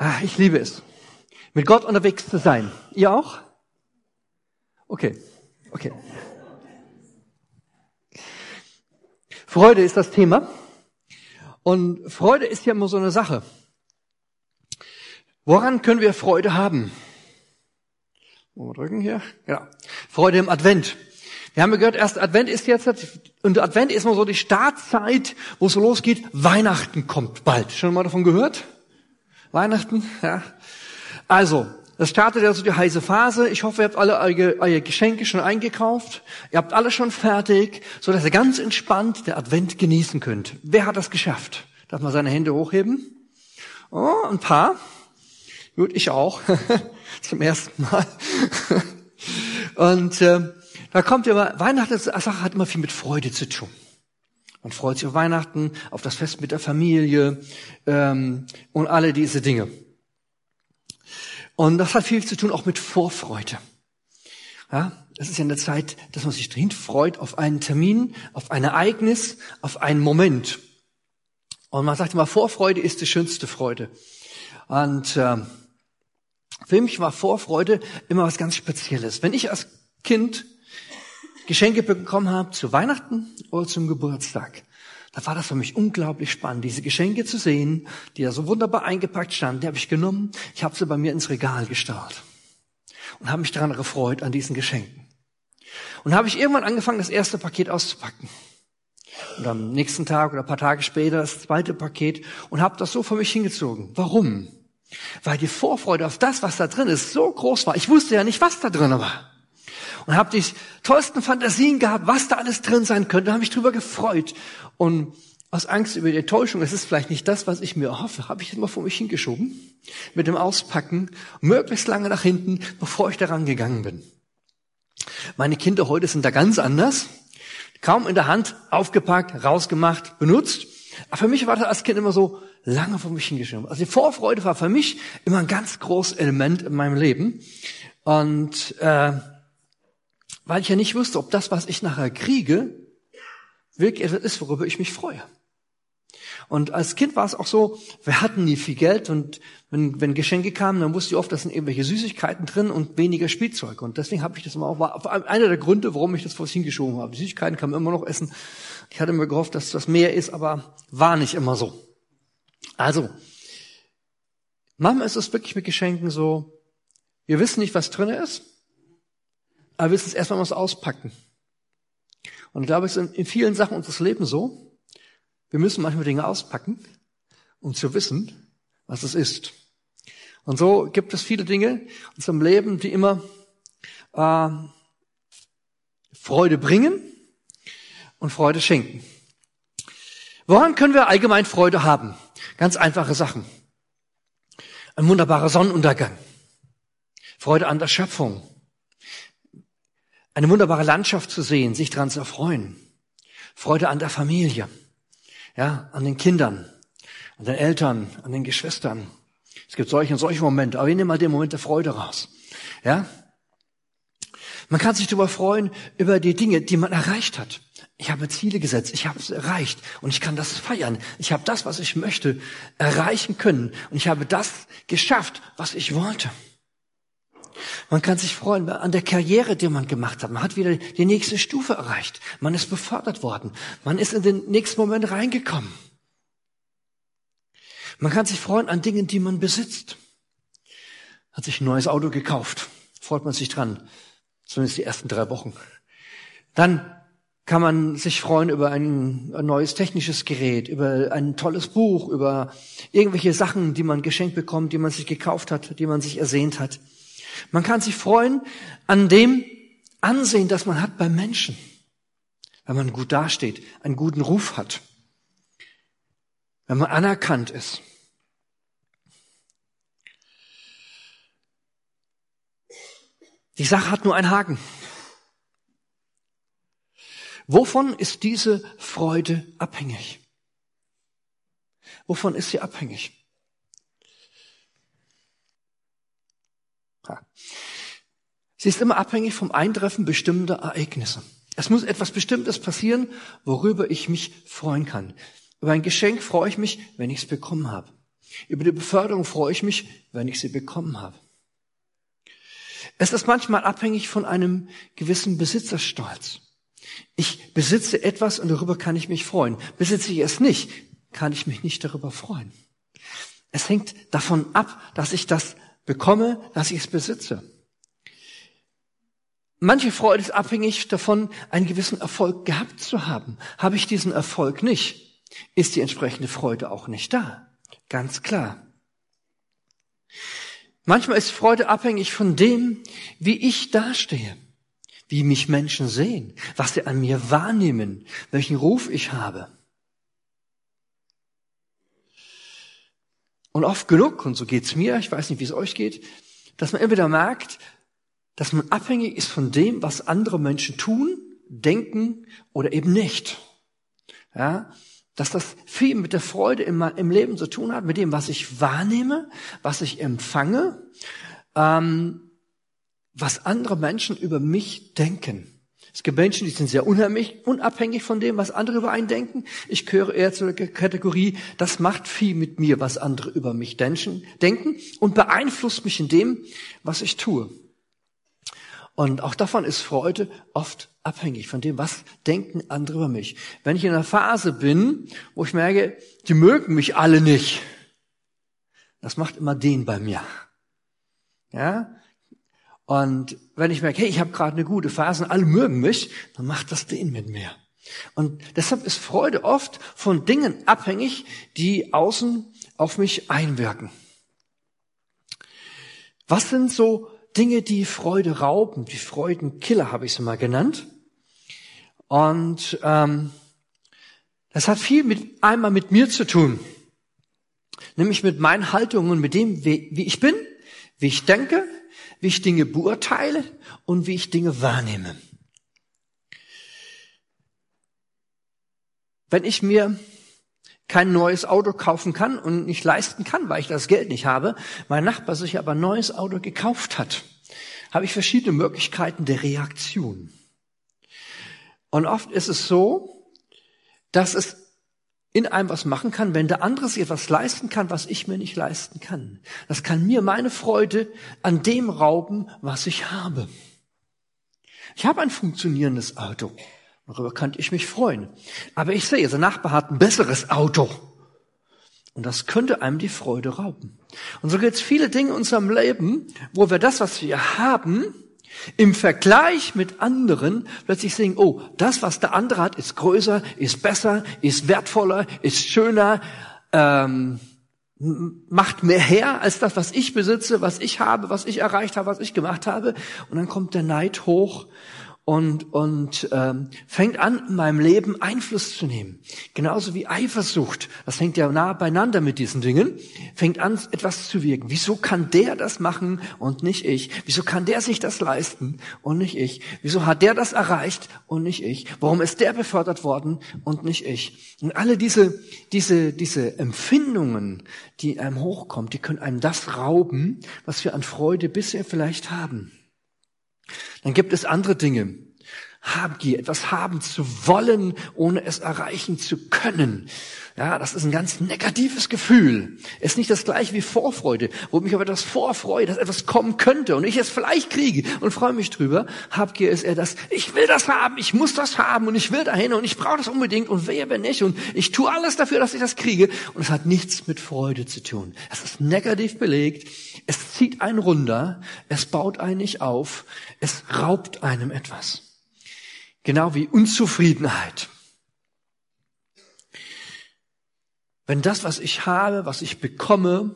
Ah, ich liebe es, mit Gott unterwegs zu sein. Ihr auch? Okay, okay. Freude ist das Thema. Und Freude ist ja immer so eine Sache. Woran können wir Freude haben? Mal drücken hier. Genau. Freude im Advent. Wir haben ja gehört, erst Advent ist jetzt, und Advent ist mal so die Startzeit, wo es so losgeht. Weihnachten kommt bald. Schon mal davon gehört? Weihnachten? Ja. Also, das startet also die heiße Phase. Ich hoffe, ihr habt alle eure, Geschenke schon eingekauft. Ihr habt alle schon fertig, so dass ihr ganz entspannt der Advent genießen könnt. Wer hat das geschafft? Darf man seine Hände hochheben? Oh, ein paar. Gut, ich auch. Zum ersten Mal. Und äh, da kommt immer, Weihnachten hat immer viel mit Freude zu tun. Man freut sich auf Weihnachten, auf das Fest mit der Familie ähm, und alle diese Dinge. Und das hat viel zu tun auch mit Vorfreude. Ja, das ist ja eine Zeit, dass man sich drin freut auf einen Termin, auf ein Ereignis, auf einen Moment. Und man sagt immer, Vorfreude ist die schönste Freude. Und äh, für mich war Vorfreude immer was ganz Spezielles. Wenn ich als Kind Geschenke bekommen habe zu Weihnachten oder zum Geburtstag, da war das für mich unglaublich spannend, diese Geschenke zu sehen, die da so wunderbar eingepackt standen. Die habe ich genommen, ich habe sie bei mir ins Regal gestellt und habe mich daran gefreut an diesen Geschenken. Und habe ich irgendwann angefangen, das erste Paket auszupacken. Und am nächsten Tag oder ein paar Tage später das zweite Paket und habe das so für mich hingezogen. Warum? Weil die Vorfreude auf das, was da drin ist, so groß war. Ich wusste ja nicht, was da drin war und habe die tollsten Fantasien gehabt, was da alles drin sein könnte, habe mich drüber gefreut. Und aus Angst über die Enttäuschung, es ist vielleicht nicht das, was ich mir erhoffe, habe ich immer vor mich hingeschoben, mit dem Auspacken, möglichst lange nach hinten, bevor ich daran gegangen bin. Meine Kinder heute sind da ganz anders. Kaum in der Hand, aufgepackt, rausgemacht, benutzt. Aber für mich war das als Kind immer so lange vor mich hingeschoben. Also die Vorfreude war für mich immer ein ganz großes Element in meinem Leben. Und äh, weil ich ja nicht wusste, ob das, was ich nachher kriege, wirklich etwas ist, worüber ich mich freue. Und als Kind war es auch so, wir hatten nie viel Geld und wenn, wenn Geschenke kamen, dann wusste ich oft, da sind irgendwelche Süßigkeiten drin und weniger Spielzeug. Und deswegen habe ich das immer auch, war einer der Gründe, warum ich das vor hingeschoben habe. Süßigkeiten kann man immer noch essen. Ich hatte mir gehofft, dass das mehr ist, aber war nicht immer so. Also, manchmal ist es wirklich mit Geschenken so, wir wissen nicht, was drin ist. Aber wir müssen erstmal was auspacken. Und ich glaube, es ist in vielen Sachen unseres Lebens so. Wir müssen manchmal Dinge auspacken, um zu wissen, was es ist. Und so gibt es viele Dinge in unserem Leben, die immer äh, Freude bringen und Freude schenken. Woran können wir allgemein Freude haben? Ganz einfache Sachen. Ein wunderbarer Sonnenuntergang. Freude an der Schöpfung eine wunderbare Landschaft zu sehen, sich daran zu erfreuen. Freude an der Familie, ja, an den Kindern, an den Eltern, an den Geschwistern. Es gibt solche und solche Momente, aber wir nehmen mal den Moment der Freude raus. Ja? Man kann sich darüber freuen, über die Dinge, die man erreicht hat. Ich habe Ziele gesetzt, ich habe es erreicht und ich kann das feiern. Ich habe das, was ich möchte, erreichen können und ich habe das geschafft, was ich wollte. Man kann sich freuen an der Karriere, die man gemacht hat. Man hat wieder die nächste Stufe erreicht. Man ist befördert worden. Man ist in den nächsten Moment reingekommen. Man kann sich freuen an Dingen, die man besitzt. Hat sich ein neues Auto gekauft. Freut man sich dran. Zumindest die ersten drei Wochen. Dann kann man sich freuen über ein, neues technisches Gerät, über ein tolles Buch, über irgendwelche Sachen, die man geschenkt bekommt, die man sich gekauft hat, die man sich ersehnt hat. Man kann sich freuen an dem Ansehen, das man hat beim Menschen, wenn man gut dasteht, einen guten Ruf hat, wenn man anerkannt ist. Die Sache hat nur einen Haken. Wovon ist diese Freude abhängig? Wovon ist sie abhängig? Sie ist immer abhängig vom Eintreffen bestimmter Ereignisse. Es muss etwas Bestimmtes passieren, worüber ich mich freuen kann. Über ein Geschenk freue ich mich, wenn ich es bekommen habe. Über die Beförderung freue ich mich, wenn ich sie bekommen habe. Es ist manchmal abhängig von einem gewissen Besitzerstolz. Ich besitze etwas und darüber kann ich mich freuen. Besitze ich es nicht, kann ich mich nicht darüber freuen. Es hängt davon ab, dass ich das bekomme, dass ich es besitze. Manche Freude ist abhängig davon, einen gewissen Erfolg gehabt zu haben. Habe ich diesen Erfolg nicht, ist die entsprechende Freude auch nicht da. Ganz klar. Manchmal ist Freude abhängig von dem, wie ich dastehe, wie mich Menschen sehen, was sie an mir wahrnehmen, welchen Ruf ich habe. Und oft genug, und so geht's mir, ich weiß nicht, wie es euch geht, dass man immer wieder merkt, dass man abhängig ist von dem, was andere Menschen tun, denken oder eben nicht. Ja, dass das viel mit der Freude im, im Leben zu tun hat, mit dem, was ich wahrnehme, was ich empfange, ähm, was andere Menschen über mich denken. Es gibt Menschen, die sind sehr unabhängig von dem, was andere über einen denken. Ich gehöre eher zur Kategorie, das macht viel mit mir, was andere über mich denken und beeinflusst mich in dem, was ich tue. Und auch davon ist Freude oft abhängig von dem, was denken andere über mich. Wenn ich in einer Phase bin, wo ich merke, die mögen mich alle nicht, das macht immer den bei mir. Ja? Und wenn ich merke, hey, ich habe gerade eine gute Phase und alle mögen mich, dann macht das den mit mir. Und deshalb ist Freude oft von Dingen abhängig, die außen auf mich einwirken. Was sind so Dinge, die Freude rauben, die Freudenkiller habe ich sie mal genannt. Und ähm, das hat viel mit einmal mit mir zu tun, nämlich mit meinen Haltungen, mit dem, wie, wie ich bin, wie ich denke, wie ich Dinge beurteile und wie ich Dinge wahrnehme. Wenn ich mir kein neues Auto kaufen kann und nicht leisten kann, weil ich das Geld nicht habe, mein Nachbar sich aber ein neues Auto gekauft hat, habe ich verschiedene Möglichkeiten der Reaktion. Und oft ist es so, dass es in einem was machen kann, wenn der andere sich etwas leisten kann, was ich mir nicht leisten kann. Das kann mir meine Freude an dem rauben, was ich habe. Ich habe ein funktionierendes Auto. Darüber könnte ich mich freuen. Aber ich sehe, der Nachbar hat ein besseres Auto. Und das könnte einem die Freude rauben. Und so gibt es viele Dinge in unserem Leben, wo wir das, was wir haben, im Vergleich mit anderen plötzlich sehen, oh, das, was der andere hat, ist größer, ist besser, ist wertvoller, ist schöner, ähm, macht mehr her als das, was ich besitze, was ich habe, was ich erreicht habe, was ich gemacht habe. Und dann kommt der Neid hoch und, und ähm, fängt an, in meinem Leben Einfluss zu nehmen. Genauso wie Eifersucht, das hängt ja nah beieinander mit diesen Dingen, fängt an, etwas zu wirken. Wieso kann der das machen und nicht ich? Wieso kann der sich das leisten und nicht ich? Wieso hat der das erreicht und nicht ich? Warum ist der befördert worden und nicht ich? Und alle diese, diese, diese Empfindungen, die in einem hochkommen, die können einem das rauben, was wir an Freude bisher vielleicht haben. Dann gibt es andere Dinge. Habgier, etwas haben zu wollen, ohne es erreichen zu können. Ja, das ist ein ganz negatives Gefühl. Ist nicht das gleiche wie Vorfreude, wo mich aber das Vorfreue, dass etwas kommen könnte und ich es vielleicht kriege und freue mich drüber. Habgier ist eher das, ich will das haben, ich muss das haben und ich will dahin und ich brauche das unbedingt und wer wenn nicht und ich tue alles dafür, dass ich das kriege und es hat nichts mit Freude zu tun. Es ist negativ belegt, es zieht einen runter, es baut einen nicht auf, es raubt einem etwas. Genau wie Unzufriedenheit. Wenn das, was ich habe, was ich bekomme,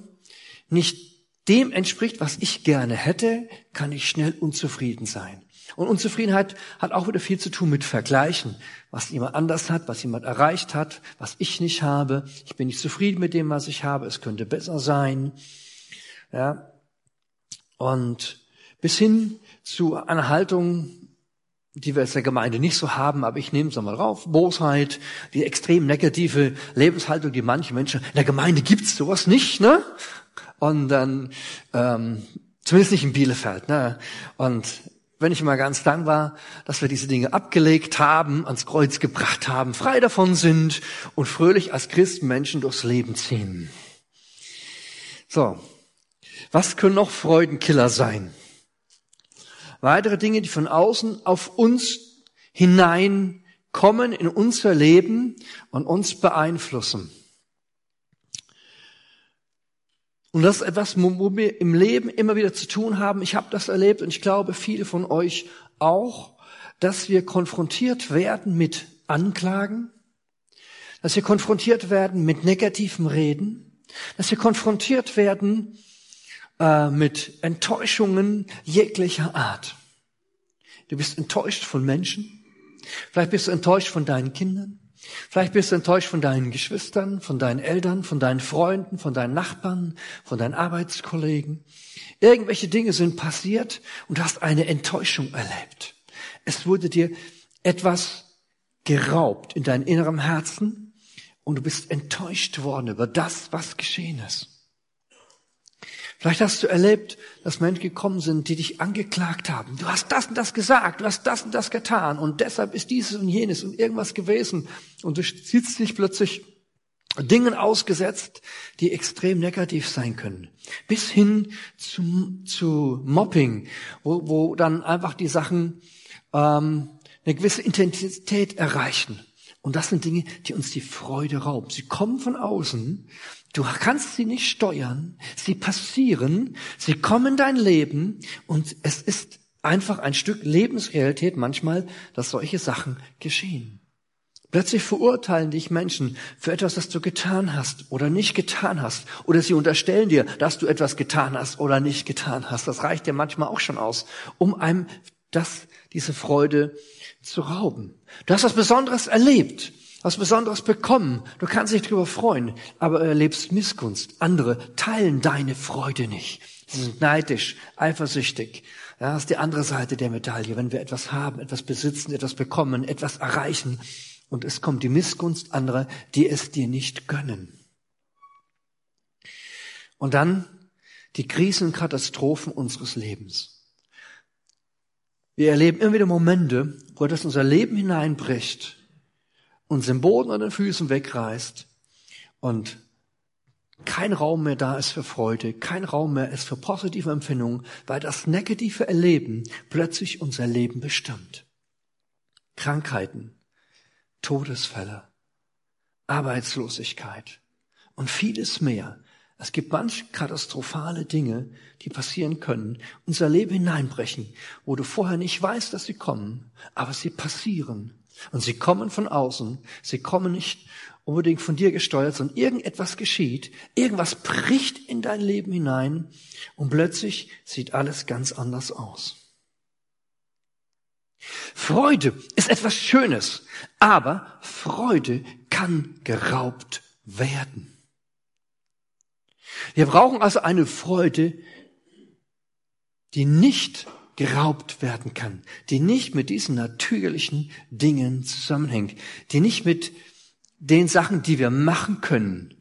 nicht dem entspricht, was ich gerne hätte, kann ich schnell unzufrieden sein. Und Unzufriedenheit hat auch wieder viel zu tun mit Vergleichen. Was jemand anders hat, was jemand erreicht hat, was ich nicht habe. Ich bin nicht zufrieden mit dem, was ich habe. Es könnte besser sein. Ja. Und bis hin zu einer Haltung, die wir als der Gemeinde nicht so haben, aber ich nehme es nochmal drauf, Bosheit, die extrem negative Lebenshaltung, die manche Menschen, in der Gemeinde gibt's sowas nicht, ne? Und dann, ähm, zumindest nicht in Bielefeld, ne? Und wenn ich mal ganz dankbar, dass wir diese Dinge abgelegt haben, ans Kreuz gebracht haben, frei davon sind und fröhlich als Christenmenschen durchs Leben ziehen. So. Was können noch Freudenkiller sein? Weitere Dinge, die von außen auf uns hineinkommen in unser Leben und uns beeinflussen. Und das ist etwas, wo wir im Leben immer wieder zu tun haben. Ich habe das erlebt und ich glaube, viele von euch auch, dass wir konfrontiert werden mit Anklagen, dass wir konfrontiert werden mit negativen Reden, dass wir konfrontiert werden äh, mit Enttäuschungen jeglicher Art. Du bist enttäuscht von Menschen, vielleicht bist du enttäuscht von deinen Kindern, vielleicht bist du enttäuscht von deinen Geschwistern, von deinen Eltern, von deinen Freunden, von deinen Nachbarn, von deinen Arbeitskollegen. Irgendwelche Dinge sind passiert und du hast eine Enttäuschung erlebt. Es wurde dir etwas geraubt in deinem inneren Herzen und du bist enttäuscht worden über das, was geschehen ist. Vielleicht hast du erlebt, dass Menschen gekommen sind, die dich angeklagt haben. Du hast das und das gesagt, du hast das und das getan und deshalb ist dieses und jenes und irgendwas gewesen und du sitzt dich plötzlich Dingen ausgesetzt, die extrem negativ sein können. Bis hin zu, zu Mobbing, wo, wo dann einfach die Sachen ähm, eine gewisse Intensität erreichen. Und das sind Dinge, die uns die Freude rauben. Sie kommen von außen. Du kannst sie nicht steuern. Sie passieren. Sie kommen in dein Leben. Und es ist einfach ein Stück Lebensrealität manchmal, dass solche Sachen geschehen. Plötzlich verurteilen dich Menschen für etwas, das du getan hast oder nicht getan hast. Oder sie unterstellen dir, dass du etwas getan hast oder nicht getan hast. Das reicht dir manchmal auch schon aus, um einem das, diese Freude zu rauben. Du hast was Besonderes erlebt, was Besonderes bekommen. Du kannst dich darüber freuen, aber du erlebst Missgunst. Andere teilen deine Freude nicht. Sie sind neidisch, eifersüchtig. Ja, das ist die andere Seite der Medaille. Wenn wir etwas haben, etwas besitzen, etwas bekommen, etwas erreichen und es kommt die Missgunst anderer, die es dir nicht gönnen. Und dann die Krisen und Katastrophen unseres Lebens. Wir erleben immer wieder Momente, wo das unser Leben hineinbricht, uns den Boden an den Füßen wegreißt und kein Raum mehr da ist für Freude, kein Raum mehr ist für positive Empfindungen, weil das negative Erleben plötzlich unser Leben bestimmt. Krankheiten, Todesfälle, Arbeitslosigkeit und vieles mehr es gibt manch katastrophale Dinge, die passieren können, unser Leben hineinbrechen, wo du vorher nicht weißt, dass sie kommen, aber sie passieren. Und sie kommen von außen, sie kommen nicht unbedingt von dir gesteuert, sondern irgendetwas geschieht, irgendwas bricht in dein Leben hinein und plötzlich sieht alles ganz anders aus. Freude ist etwas Schönes, aber Freude kann geraubt werden. Wir brauchen also eine Freude, die nicht geraubt werden kann, die nicht mit diesen natürlichen Dingen zusammenhängt, die nicht mit den Sachen, die wir machen können,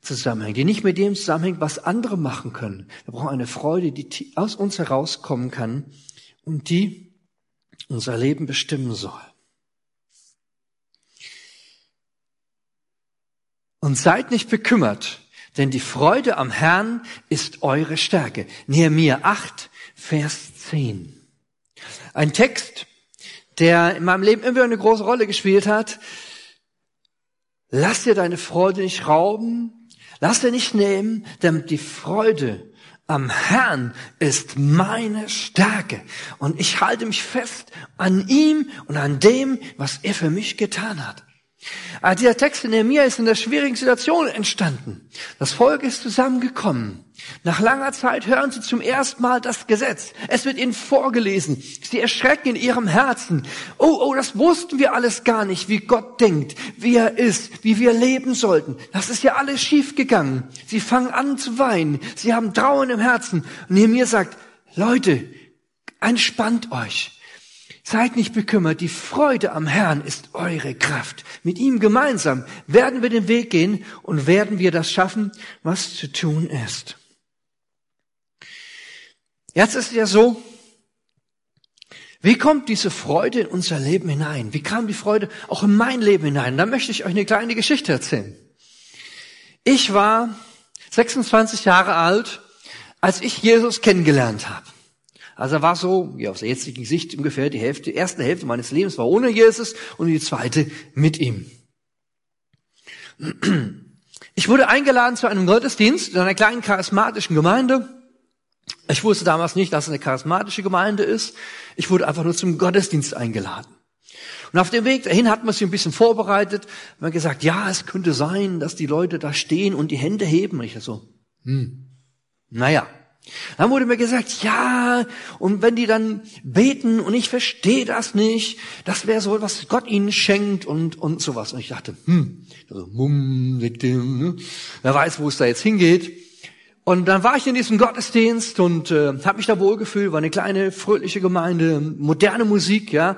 zusammenhängt, die nicht mit dem zusammenhängt, was andere machen können. Wir brauchen eine Freude, die aus uns herauskommen kann und die unser Leben bestimmen soll. Und seid nicht bekümmert, denn die Freude am Herrn ist eure Stärke. Nehemiah 8, Vers 10. Ein Text, der in meinem Leben immer eine große Rolle gespielt hat. Lass dir deine Freude nicht rauben, lass dir nicht nehmen, denn die Freude am Herrn ist meine Stärke. Und ich halte mich fest an ihm und an dem, was er für mich getan hat. Aber ah, dieser Text in Nehemiah ist in der schwierigen Situation entstanden. Das Volk ist zusammengekommen. Nach langer Zeit hören sie zum ersten Mal das Gesetz. Es wird ihnen vorgelesen. Sie erschrecken in ihrem Herzen. Oh, oh, das wussten wir alles gar nicht, wie Gott denkt, wie er ist, wie wir leben sollten. Das ist ja alles schiefgegangen. Sie fangen an zu weinen. Sie haben Trauen im Herzen. Und Nehemiah sagt, Leute, entspannt euch. Seid nicht bekümmert, die Freude am Herrn ist eure Kraft. Mit ihm gemeinsam werden wir den Weg gehen und werden wir das schaffen, was zu tun ist. Jetzt ist es ja so, wie kommt diese Freude in unser Leben hinein? Wie kam die Freude auch in mein Leben hinein? Da möchte ich euch eine kleine Geschichte erzählen. Ich war 26 Jahre alt, als ich Jesus kennengelernt habe. Also war so, ja, aus der jetzigen Sicht ungefähr die Hälfte, die erste Hälfte meines Lebens war ohne Jesus und die zweite mit ihm. Ich wurde eingeladen zu einem Gottesdienst in einer kleinen charismatischen Gemeinde. Ich wusste damals nicht, dass es eine charismatische Gemeinde ist. Ich wurde einfach nur zum Gottesdienst eingeladen. Und auf dem Weg dahin hat man sich ein bisschen vorbereitet. Man hat gesagt, ja, es könnte sein, dass die Leute da stehen und die Hände heben. Und ich so, hm, naja, dann wurde mir gesagt, ja, und wenn die dann beten und ich verstehe das nicht, das wäre so, was Gott ihnen schenkt und, und sowas. Und ich dachte, hm, also, ne? wer weiß, wo es da jetzt hingeht. Und dann war ich in diesem Gottesdienst und äh, habe mich da wohlgefühlt, war eine kleine, fröhliche Gemeinde, moderne Musik, ja,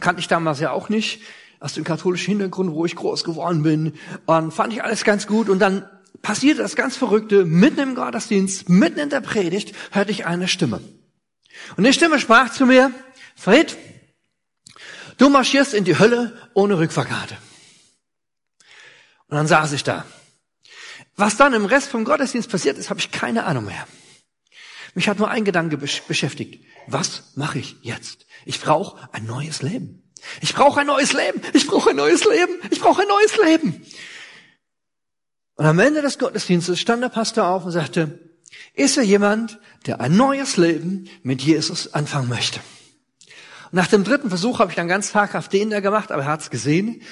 kannte ich damals ja auch nicht, aus dem katholischen Hintergrund, wo ich groß geworden bin. Und fand ich alles ganz gut. Und dann passierte das ganz Verrückte, mitten im Gottesdienst, mitten in der Predigt, hörte ich eine Stimme. Und die Stimme sprach zu mir, Fred, du marschierst in die Hölle ohne Rückfahrkarte. Und dann saß ich da. Was dann im Rest vom Gottesdienst passiert ist, habe ich keine Ahnung mehr. Mich hat nur ein Gedanke beschäftigt. Was mache ich jetzt? Ich brauche ein neues Leben. Ich brauche ein neues Leben. Ich brauche ein neues Leben. Ich brauche ein neues Leben. Und am Ende des Gottesdienstes stand der Pastor auf und sagte, ist er jemand, der ein neues Leben mit Jesus anfangen möchte? Und nach dem dritten Versuch habe ich dann ganz taghaft den da gemacht, aber er hat es gesehen.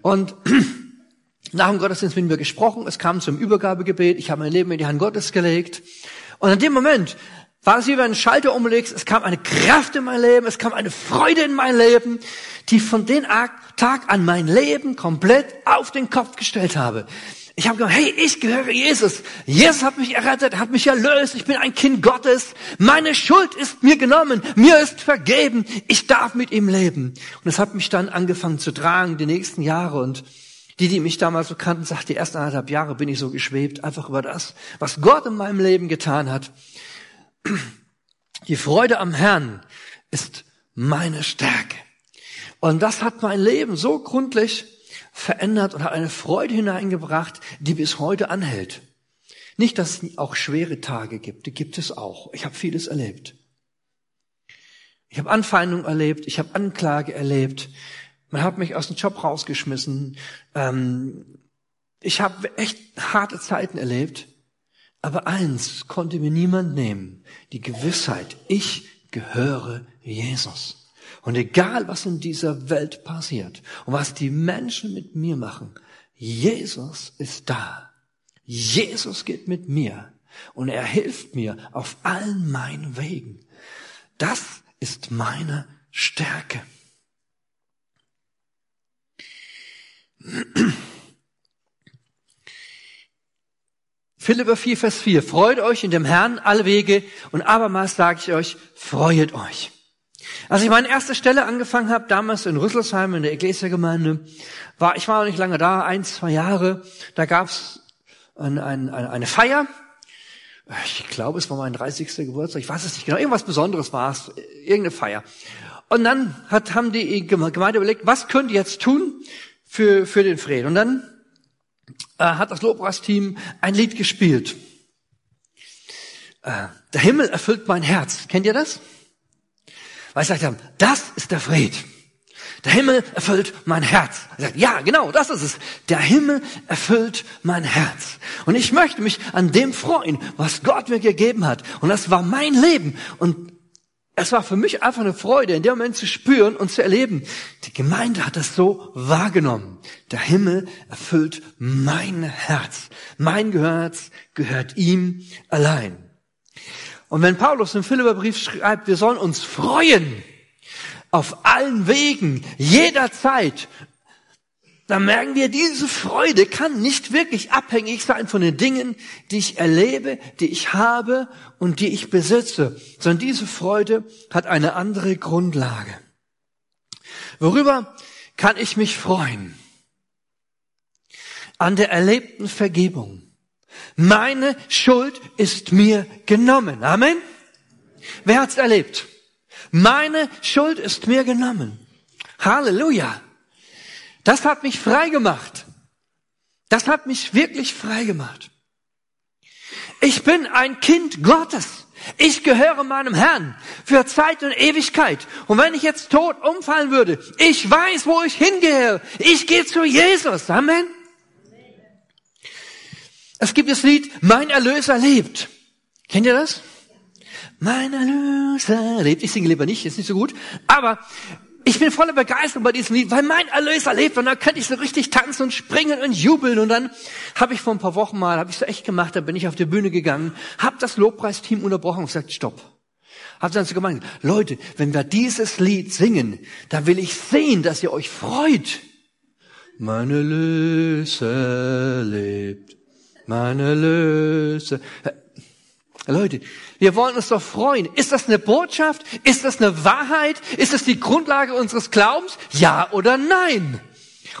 Und nach dem Gottesdienst mit mir gesprochen, es kam zum Übergabegebet, ich habe mein Leben in die Hand Gottes gelegt. Und in dem Moment war es wie wenn ein Schalter umlegst, es kam eine Kraft in mein Leben, es kam eine Freude in mein Leben, die von dem Tag an mein Leben komplett auf den Kopf gestellt habe. Ich habe gesagt, hey, ich gehöre Jesus. Jesus hat mich errettet, hat mich erlöst. Ich bin ein Kind Gottes. Meine Schuld ist mir genommen. Mir ist vergeben. Ich darf mit ihm leben. Und es hat mich dann angefangen zu tragen, die nächsten Jahre. Und die, die mich damals so kannten, sagt, die ersten anderthalb Jahre bin ich so geschwebt, einfach über das, was Gott in meinem Leben getan hat. Die Freude am Herrn ist meine Stärke. Und das hat mein Leben so gründlich verändert und hat eine Freude hineingebracht, die bis heute anhält. Nicht, dass es auch schwere Tage gibt, die gibt es auch. Ich habe vieles erlebt. Ich habe Anfeindung erlebt, ich habe Anklage erlebt. Man hat mich aus dem Job rausgeschmissen. Ähm, ich habe echt harte Zeiten erlebt. Aber eins konnte mir niemand nehmen, die Gewissheit, ich gehöre Jesus. Und egal, was in dieser Welt passiert und was die Menschen mit mir machen, Jesus ist da. Jesus geht mit mir und er hilft mir auf allen meinen Wegen. Das ist meine Stärke. Philipper 4, Vers 4. Freut euch in dem Herrn alle Wege und abermals sage ich euch, freuet euch. Als ich meine erste Stelle angefangen habe, damals in Rüsselsheim in der Ecclesia-Gemeinde, war, ich war noch nicht lange da, ein, zwei Jahre, da gab's ein, ein, eine Feier. Ich glaube, es war mein 30. Geburtstag, ich weiß es nicht genau, irgendwas Besonderes war es, irgendeine Feier. Und dann hat, haben die Gemeinde überlegt, was könnt ihr jetzt tun für, für den Fred? Und dann äh, hat das Lobpreisteam ein Lied gespielt. Äh, der Himmel erfüllt mein Herz. Kennt ihr das? Weil ich haben, das ist der Fried. Der Himmel erfüllt mein Herz. Er sagt, ja, genau, das ist es. Der Himmel erfüllt mein Herz. Und ich möchte mich an dem freuen, was Gott mir gegeben hat. Und das war mein Leben. Und es war für mich einfach eine Freude, in dem Moment zu spüren und zu erleben. Die Gemeinde hat das so wahrgenommen. Der Himmel erfüllt mein Herz. Mein Herz gehört ihm allein. Und wenn Paulus im Philipperbrief schreibt, wir sollen uns freuen auf allen Wegen, jederzeit, dann merken wir, diese Freude kann nicht wirklich abhängig sein von den Dingen, die ich erlebe, die ich habe und die ich besitze, sondern diese Freude hat eine andere Grundlage. Worüber kann ich mich freuen? An der erlebten Vergebung. Meine Schuld ist mir genommen. Amen. Wer hat's erlebt? Meine Schuld ist mir genommen. Halleluja. Das hat mich frei gemacht. Das hat mich wirklich frei gemacht. Ich bin ein Kind Gottes. Ich gehöre meinem Herrn für Zeit und Ewigkeit. Und wenn ich jetzt tot umfallen würde, ich weiß, wo ich hingehe. Ich gehe zu Jesus. Amen. Es gibt das Lied, mein Erlöser lebt. Kennt ihr das? Mein Erlöser lebt. Ich singe lieber nicht, ist nicht so gut. Aber ich bin voller Begeisterung bei diesem Lied, weil mein Erlöser lebt und dann könnte ich so richtig tanzen und springen und jubeln und dann habe ich vor ein paar Wochen mal, habe ich so echt gemacht, da bin ich auf die Bühne gegangen, habe das Lobpreisteam unterbrochen und gesagt, stopp. Hab dann so gemeint, Leute, wenn wir dieses Lied singen, dann will ich sehen, dass ihr euch freut. Mein Erlöser lebt, mein Erlöser. Leute, wir wollen uns doch freuen. Ist das eine Botschaft? Ist das eine Wahrheit? Ist das die Grundlage unseres Glaubens? Ja oder nein?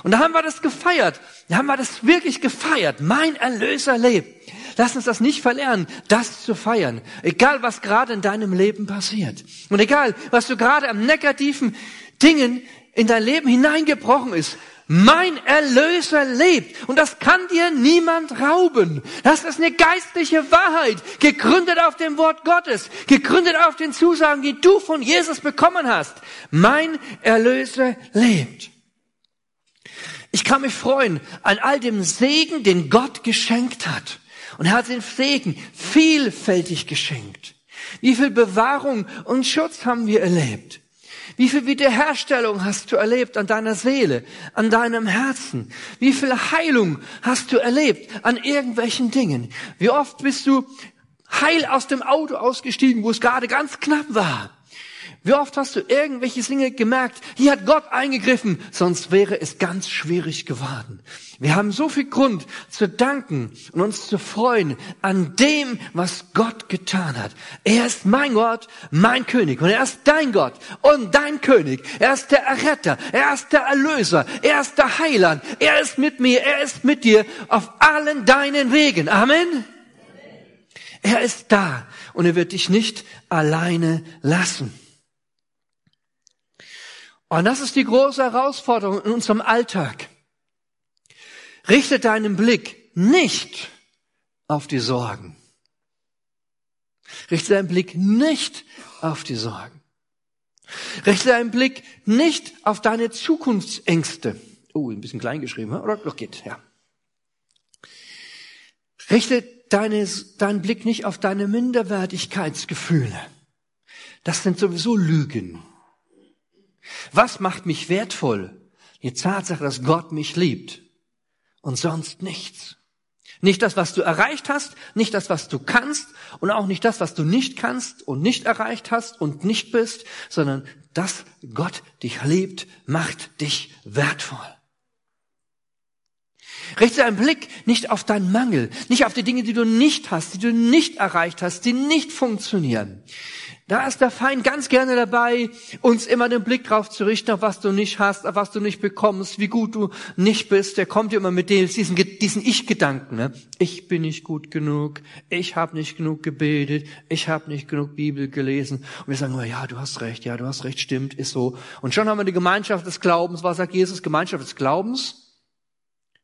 Und da haben wir das gefeiert. Da haben wir das wirklich gefeiert. Mein Erlöser lebt. Lass uns das nicht verlernen, das zu feiern. Egal, was gerade in deinem Leben passiert. Und egal, was du gerade am negativen Dingen in dein Leben hineingebrochen ist. Mein Erlöser lebt und das kann dir niemand rauben. Das ist eine geistliche Wahrheit, gegründet auf dem Wort Gottes, gegründet auf den Zusagen, die du von Jesus bekommen hast. Mein Erlöser lebt. Ich kann mich freuen an all dem Segen, den Gott geschenkt hat. Und er hat den Segen vielfältig geschenkt. Wie viel Bewahrung und Schutz haben wir erlebt? Wie viel Wiederherstellung hast du erlebt an deiner Seele, an deinem Herzen? Wie viel Heilung hast du erlebt an irgendwelchen Dingen? Wie oft bist du heil aus dem Auto ausgestiegen, wo es gerade ganz knapp war? Wie oft hast du irgendwelche Dinge gemerkt, hier hat Gott eingegriffen, sonst wäre es ganz schwierig geworden. Wir haben so viel Grund zu danken und uns zu freuen an dem, was Gott getan hat. Er ist mein Gott, mein König und er ist dein Gott und dein König. Er ist der Erretter, er ist der Erlöser, er ist der Heiland, er ist mit mir, er ist mit dir auf allen deinen Wegen. Amen. Er ist da und er wird dich nicht alleine lassen. Und das ist die große Herausforderung in unserem Alltag. Richte deinen Blick nicht auf die Sorgen. Richte deinen Blick nicht auf die Sorgen. Richte deinen Blick nicht auf deine Zukunftsängste. Oh, ein bisschen klein geschrieben, oder? Doch geht, ja. Richte deine, deinen Blick nicht auf deine Minderwertigkeitsgefühle. Das sind sowieso Lügen. Was macht mich wertvoll? Die Tatsache, dass Gott mich liebt und sonst nichts. Nicht das, was du erreicht hast, nicht das, was du kannst und auch nicht das, was du nicht kannst und nicht erreicht hast und nicht bist, sondern dass Gott dich liebt, macht dich wertvoll. Richte deinen Blick nicht auf deinen Mangel, nicht auf die Dinge, die du nicht hast, die du nicht erreicht hast, die nicht funktionieren. Da ist der Feind ganz gerne dabei, uns immer den Blick drauf zu richten, auf was du nicht hast, auf was du nicht bekommst, wie gut du nicht bist. Der kommt immer mit diesen, diesen Ich-Gedanken. Ne? Ich bin nicht gut genug, ich habe nicht genug gebetet, ich habe nicht genug Bibel gelesen. Und wir sagen immer, ja, du hast recht, ja, du hast recht, stimmt, ist so. Und schon haben wir die Gemeinschaft des Glaubens. Was sagt Jesus? Gemeinschaft des Glaubens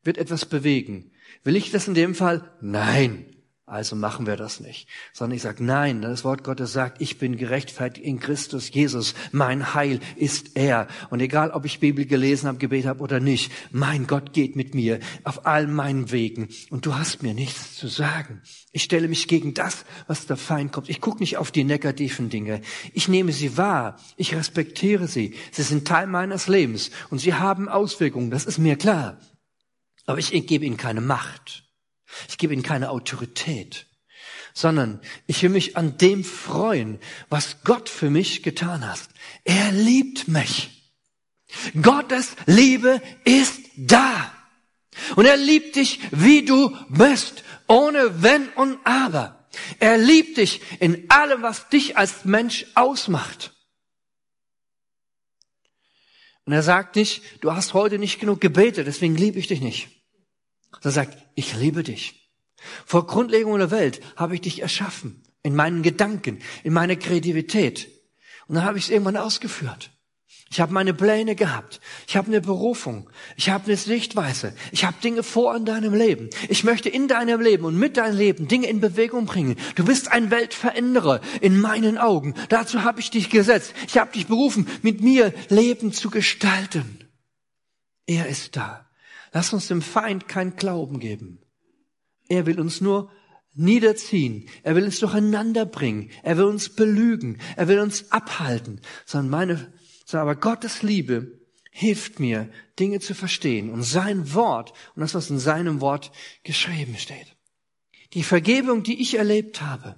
wird etwas bewegen. Will ich das in dem Fall? Nein. Also machen wir das nicht. Sondern ich sage, nein, das Wort Gottes sagt, ich bin gerechtfertigt in Christus Jesus. Mein Heil ist er. Und egal, ob ich Bibel gelesen habe, Gebet habe oder nicht, mein Gott geht mit mir auf all meinen Wegen. Und du hast mir nichts zu sagen. Ich stelle mich gegen das, was der Feind kommt. Ich gucke nicht auf die negativen Dinge. Ich nehme sie wahr. Ich respektiere sie. Sie sind Teil meines Lebens. Und sie haben Auswirkungen. Das ist mir klar. Aber ich gebe ihnen keine Macht. Ich gebe ihnen keine Autorität, sondern ich will mich an dem freuen, was Gott für mich getan hat. Er liebt mich. Gottes Liebe ist da. Und er liebt dich, wie du bist, ohne Wenn und Aber. Er liebt dich in allem, was dich als Mensch ausmacht. Und er sagt nicht, du hast heute nicht genug gebetet, deswegen liebe ich dich nicht. Er sagt, ich liebe dich. Vor Grundlegung der Welt habe ich dich erschaffen. In meinen Gedanken, in meiner Kreativität. Und dann habe ich es irgendwann ausgeführt. Ich habe meine Pläne gehabt. Ich habe eine Berufung. Ich habe eine Sichtweise. Ich habe Dinge vor in deinem Leben. Ich möchte in deinem Leben und mit deinem Leben Dinge in Bewegung bringen. Du bist ein Weltveränderer in meinen Augen. Dazu habe ich dich gesetzt. Ich habe dich berufen, mit mir Leben zu gestalten. Er ist da. Lass uns dem Feind kein Glauben geben. Er will uns nur niederziehen. Er will uns durcheinander bringen. Er will uns belügen. Er will uns abhalten. Sondern meine sondern aber Gottes Liebe hilft mir, Dinge zu verstehen und sein Wort und das, was in seinem Wort geschrieben steht. Die Vergebung, die ich erlebt habe,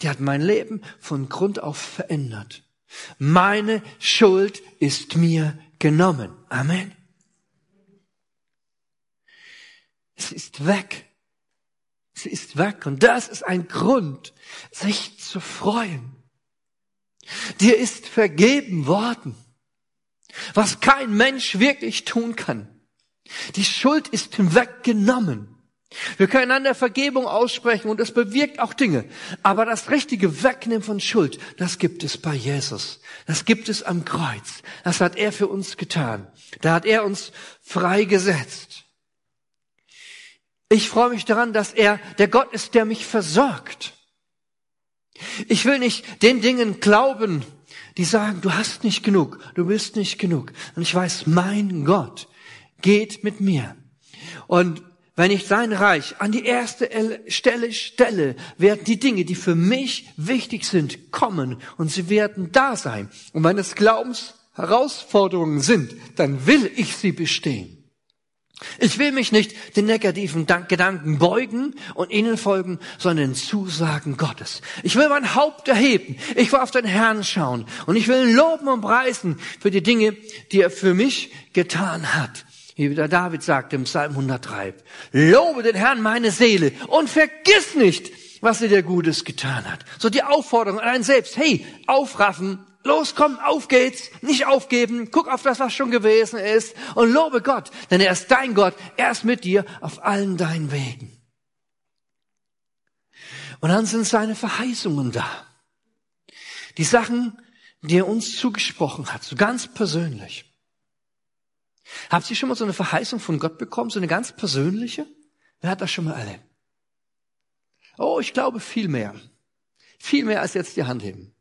die hat mein Leben von Grund auf verändert. Meine Schuld ist mir genommen. Amen. Es ist weg. Sie ist weg. Und das ist ein Grund, sich zu freuen. Dir ist vergeben worden, was kein Mensch wirklich tun kann. Die Schuld ist hinweggenommen. Wir können einander Vergebung aussprechen und es bewirkt auch Dinge. Aber das richtige Wegnehmen von Schuld, das gibt es bei Jesus. Das gibt es am Kreuz. Das hat er für uns getan. Da hat er uns freigesetzt. Ich freue mich daran, dass er der Gott ist, der mich versorgt. Ich will nicht den Dingen glauben, die sagen, du hast nicht genug, du bist nicht genug. Und ich weiß, mein Gott geht mit mir. Und wenn ich sein Reich an die erste Stelle stelle, werden die Dinge, die für mich wichtig sind, kommen und sie werden da sein. Und wenn es Glaubensherausforderungen sind, dann will ich sie bestehen. Ich will mich nicht den negativen Gedanken beugen und ihnen folgen, sondern den Zusagen Gottes. Ich will mein Haupt erheben. Ich will auf den Herrn schauen. Und ich will loben und preisen für die Dinge, die er für mich getan hat. Wie der David sagt im Psalm 103. Lobe den Herrn meine Seele und vergiss nicht, was er dir Gutes getan hat. So die Aufforderung an einen selbst. Hey, aufraffen, Los, komm, auf geht's, nicht aufgeben, guck auf das, was schon gewesen ist und lobe Gott, denn er ist dein Gott, er ist mit dir auf allen deinen Wegen. Und dann sind seine Verheißungen da. Die Sachen, die er uns zugesprochen hat, so ganz persönlich. Habt ihr schon mal so eine Verheißung von Gott bekommen, so eine ganz persönliche? Wer hat das schon mal erlebt? Oh, ich glaube viel mehr. Viel mehr als jetzt die Hand heben.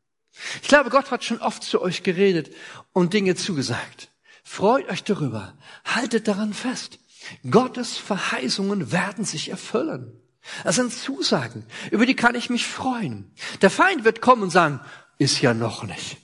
Ich glaube, Gott hat schon oft zu euch geredet und Dinge zugesagt. Freut euch darüber. Haltet daran fest. Gottes Verheißungen werden sich erfüllen. Das sind Zusagen, über die kann ich mich freuen. Der Feind wird kommen und sagen, ist ja noch nicht.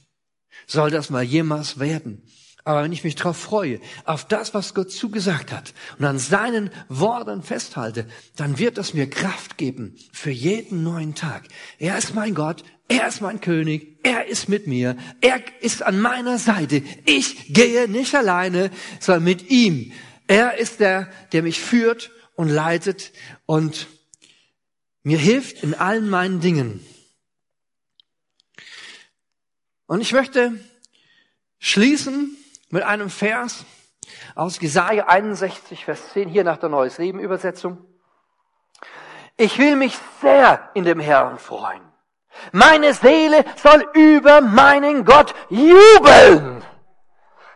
Soll das mal jemals werden? Aber wenn ich mich darauf freue, auf das, was Gott zugesagt hat und an seinen Worten festhalte, dann wird es mir Kraft geben für jeden neuen Tag. Er ist mein Gott, er ist mein König, er ist mit mir, er ist an meiner Seite. Ich gehe nicht alleine, sondern mit ihm. Er ist der, der mich führt und leitet und mir hilft in allen meinen Dingen. Und ich möchte schließen mit einem Vers aus Jesaja 61, Vers 10, hier nach der Neues Leben Übersetzung. Ich will mich sehr in dem Herrn freuen. Meine Seele soll über meinen Gott jubeln.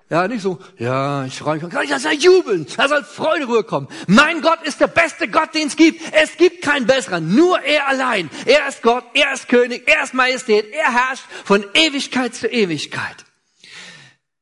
Ja, nicht so, ja, ich freue mich. Da soll jubeln, da soll Freude rüberkommen. Mein Gott ist der beste Gott, den es gibt. Es gibt keinen besseren, nur er allein. Er ist Gott, er ist König, er ist Majestät, er herrscht von Ewigkeit zu Ewigkeit.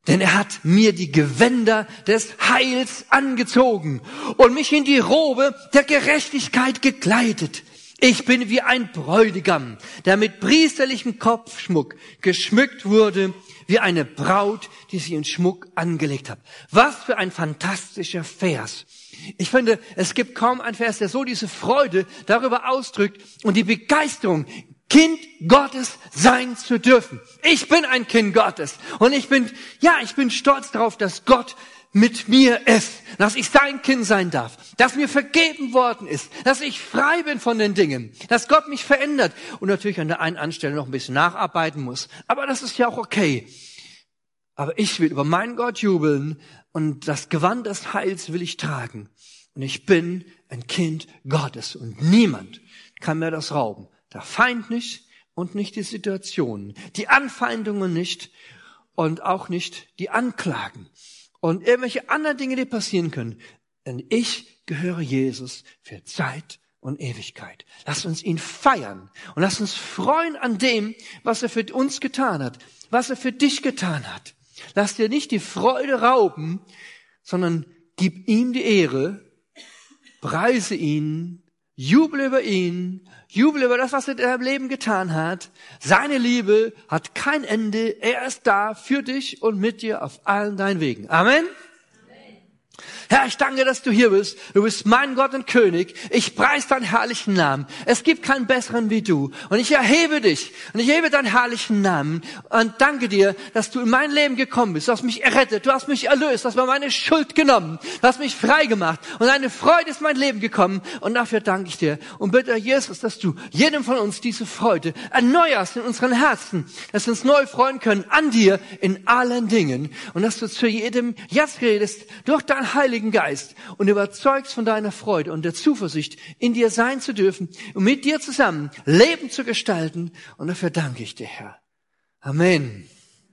Denn er hat mir die Gewänder des Heils angezogen und mich in die Robe der Gerechtigkeit gekleidet. Ich bin wie ein Bräutigam, der mit priesterlichem Kopfschmuck geschmückt wurde, wie eine Braut, die sich in Schmuck angelegt hat. Was für ein fantastischer Vers. Ich finde, es gibt kaum einen Vers, der so diese Freude darüber ausdrückt und die Begeisterung, Kind Gottes sein zu dürfen. Ich bin ein Kind Gottes und ich bin, ja, ich bin stolz darauf, dass Gott mit mir ist, dass ich sein Kind sein darf, dass mir vergeben worden ist, dass ich frei bin von den Dingen, dass Gott mich verändert und natürlich an der einen Anstelle noch ein bisschen nacharbeiten muss. Aber das ist ja auch okay. Aber ich will über meinen Gott jubeln und das Gewand des Heils will ich tragen. Und ich bin ein Kind Gottes und niemand kann mir das rauben. Der Feind nicht und nicht die Situation, die Anfeindungen nicht und auch nicht die Anklagen und irgendwelche anderen Dinge, die passieren können. Denn ich gehöre Jesus für Zeit und Ewigkeit. Lass uns ihn feiern und lass uns freuen an dem, was er für uns getan hat, was er für dich getan hat. Lass dir nicht die Freude rauben, sondern gib ihm die Ehre, preise ihn, jubel über ihn, jubel über das, was er in deinem Leben getan hat. Seine Liebe hat kein Ende. Er ist da für dich und mit dir auf allen deinen Wegen. Amen. Herr, ich danke, dass du hier bist. Du bist mein Gott und König. Ich preis deinen herrlichen Namen. Es gibt keinen besseren wie du. Und ich erhebe dich und ich erhebe deinen herrlichen Namen und danke dir, dass du in mein Leben gekommen bist. Du hast mich errettet. Du hast mich erlöst. Du hast mir meine Schuld genommen. Du hast mich frei gemacht. Und eine Freude ist mein Leben gekommen. Und dafür danke ich dir. Und bitte, Jesus, dass du jedem von uns diese Freude erneuerst in unseren Herzen. Dass wir uns neu freuen können an dir in allen Dingen. Und dass du zu jedem jetzt redest durch dein Heiligen Geist und überzeugst von deiner Freude und der Zuversicht, in dir sein zu dürfen und mit dir zusammen Leben zu gestalten. Und dafür danke ich dir, Herr. Amen.